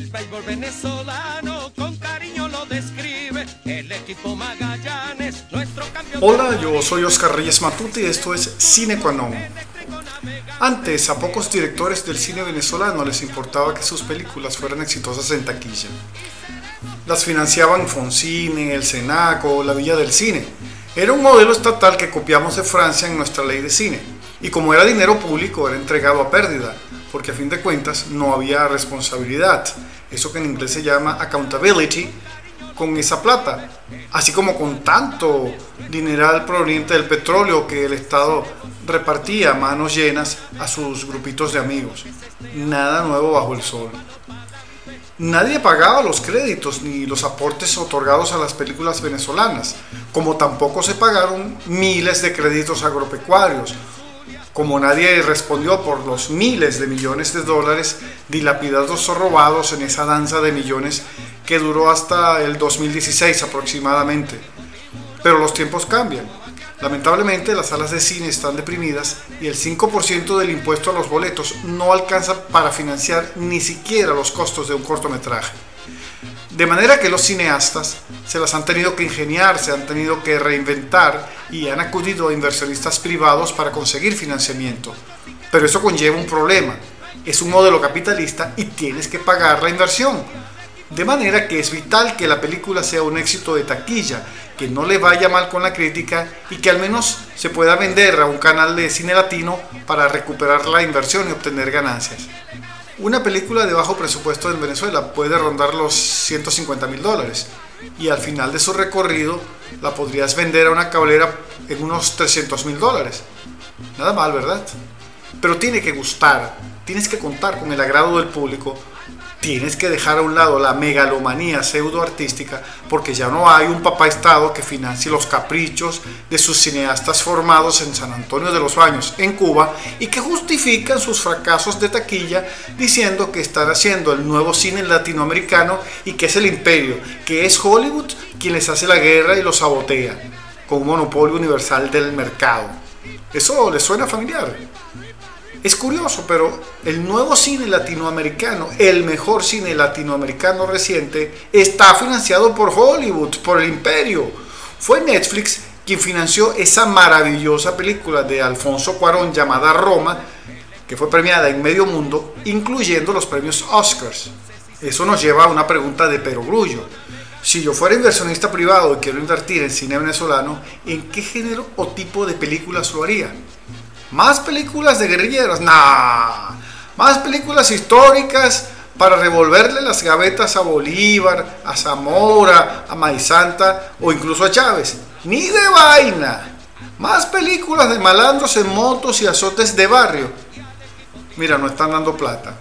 El béisbol venezolano con cariño lo describe. El equipo Magallanes, nuestro campeón. Hola, yo soy Oscar Reyes Matute y esto es Cine Qua Non. Antes, a pocos directores del cine venezolano les importaba que sus películas fueran exitosas en taquilla. Las financiaban Foncine, el Senaco, la Villa del Cine. Era un modelo estatal que copiamos de Francia en nuestra ley de cine. Y como era dinero público, era entregado a pérdida, porque a fin de cuentas no había responsabilidad. Eso que en inglés se llama accountability con esa plata, así como con tanto dineral proveniente del petróleo que el Estado repartía a manos llenas a sus grupitos de amigos. Nada nuevo bajo el sol. Nadie pagaba los créditos ni los aportes otorgados a las películas venezolanas, como tampoco se pagaron miles de créditos agropecuarios, como nadie respondió por los miles de millones de dólares dilapidados o robados en esa danza de millones que duró hasta el 2016 aproximadamente. Pero los tiempos cambian. Lamentablemente las salas de cine están deprimidas y el 5% del impuesto a los boletos no alcanza para financiar ni siquiera los costos de un cortometraje. De manera que los cineastas se las han tenido que ingeniar, se han tenido que reinventar y han acudido a inversionistas privados para conseguir financiamiento. Pero eso conlleva un problema. Es un modelo capitalista y tienes que pagar la inversión. De manera que es vital que la película sea un éxito de taquilla, que no le vaya mal con la crítica y que al menos se pueda vender a un canal de cine latino para recuperar la inversión y obtener ganancias. Una película de bajo presupuesto en Venezuela puede rondar los 150 mil dólares y al final de su recorrido la podrías vender a una cablera en unos 300 mil dólares. Nada mal, ¿verdad? Pero tiene que gustar, tienes que contar con el agrado del público tienes que dejar a un lado la megalomanía pseudo-artística porque ya no hay un papá Estado que financie los caprichos de sus cineastas formados en San Antonio de los Baños, en Cuba, y que justifican sus fracasos de taquilla diciendo que están haciendo el nuevo cine latinoamericano y que es el imperio, que es Hollywood quien les hace la guerra y los sabotea, con un monopolio universal del mercado. ¿Eso les suena familiar? Es curioso, pero el nuevo cine latinoamericano, el mejor cine latinoamericano reciente, está financiado por Hollywood, por el imperio. Fue Netflix quien financió esa maravillosa película de Alfonso Cuarón llamada Roma, que fue premiada en medio mundo, incluyendo los premios Oscars. Eso nos lleva a una pregunta de perogrullo. Si yo fuera inversionista privado y quiero invertir en cine venezolano, ¿en qué género o tipo de películas lo haría? Más películas de guerrilleros, nah. Más películas históricas para revolverle las gavetas a Bolívar, a Zamora, a Maizanta o incluso a Chávez. Ni de vaina. Más películas de malandros en motos y azotes de barrio. Mira, no están dando plata.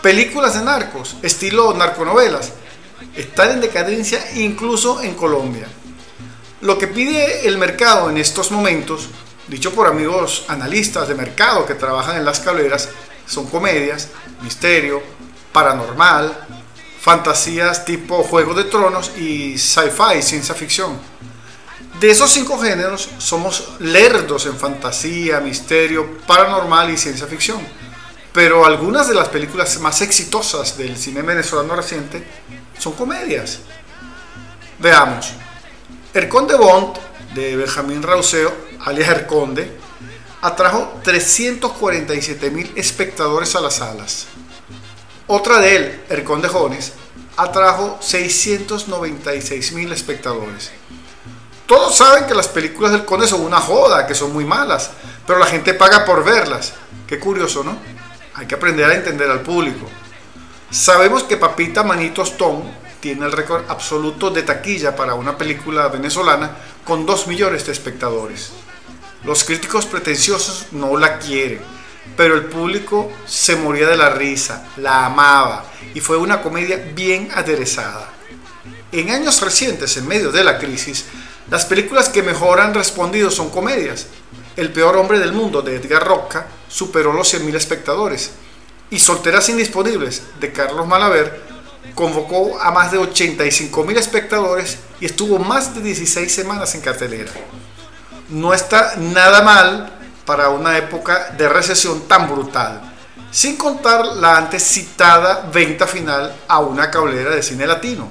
Películas de narcos, estilo narconovelas, están en decadencia incluso en Colombia. Lo que pide el mercado en estos momentos dicho por amigos analistas de mercado que trabajan en las cableras, son comedias, misterio, paranormal, fantasías tipo Juego de Tronos y sci-fi, ciencia ficción. De esos cinco géneros somos lerdos en fantasía, misterio, paranormal y ciencia ficción. Pero algunas de las películas más exitosas del cine venezolano reciente son comedias. Veamos. El Conde Bond de Benjamín Rauseo alias El Conde, atrajo 347 mil espectadores a las salas. Otra de él, El Conde Jones, atrajo 696 mil espectadores. Todos saben que las películas del Conde son una joda, que son muy malas, pero la gente paga por verlas. Qué curioso, ¿no? Hay que aprender a entender al público. Sabemos que Papita Manitos Tom tiene el récord absoluto de taquilla para una película venezolana con 2 millones de espectadores. Los críticos pretenciosos no la quieren, pero el público se moría de la risa, la amaba y fue una comedia bien aderezada. En años recientes, en medio de la crisis, las películas que mejor han respondido son comedias. El peor hombre del mundo de Edgar Roca superó los 100.000 espectadores y Solteras Indisponibles de Carlos Malaver convocó a más de 85.000 espectadores y estuvo más de 16 semanas en cartelera no está nada mal para una época de recesión tan brutal. sin contar la antes citada venta final a una cablera de cine latino.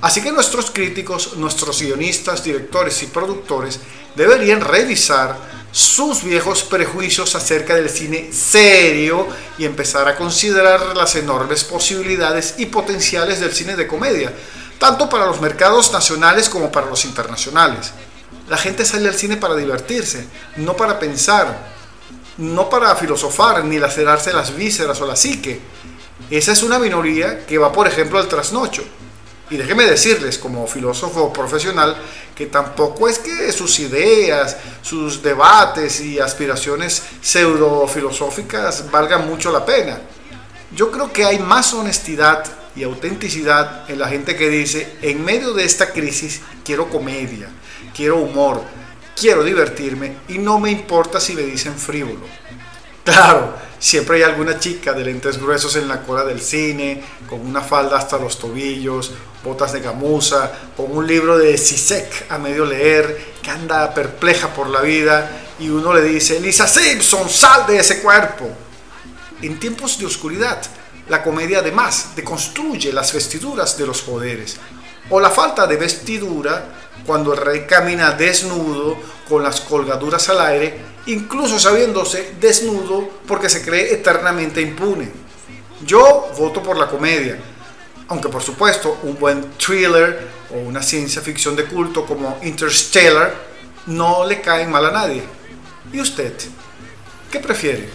Así que nuestros críticos, nuestros guionistas, directores y productores deberían revisar sus viejos prejuicios acerca del cine serio y empezar a considerar las enormes posibilidades y potenciales del cine de comedia, tanto para los mercados nacionales como para los internacionales. La gente sale al cine para divertirse, no para pensar, no para filosofar ni lacerarse las vísceras o la psique. Esa es una minoría que va, por ejemplo, al trasnocho. Y déjenme decirles, como filósofo profesional, que tampoco es que sus ideas, sus debates y aspiraciones pseudo-filosóficas valgan mucho la pena. Yo creo que hay más honestidad y autenticidad en la gente que dice, en medio de esta crisis quiero comedia, quiero humor, quiero divertirme y no me importa si me dicen frívolo. Claro, siempre hay alguna chica de lentes gruesos en la cola del cine, con una falda hasta los tobillos, botas de gamuza, con un libro de Sisek a medio leer, que anda perpleja por la vida y uno le dice, Lisa Simpson, sal de ese cuerpo. En tiempos de oscuridad, la comedia además deconstruye las vestiduras de los poderes, o la falta de vestidura cuando el rey camina desnudo con las colgaduras al aire, incluso sabiéndose desnudo porque se cree eternamente impune. Yo voto por la comedia, aunque por supuesto un buen thriller o una ciencia ficción de culto como Interstellar no le cae mal a nadie. ¿Y usted? ¿Qué prefiere?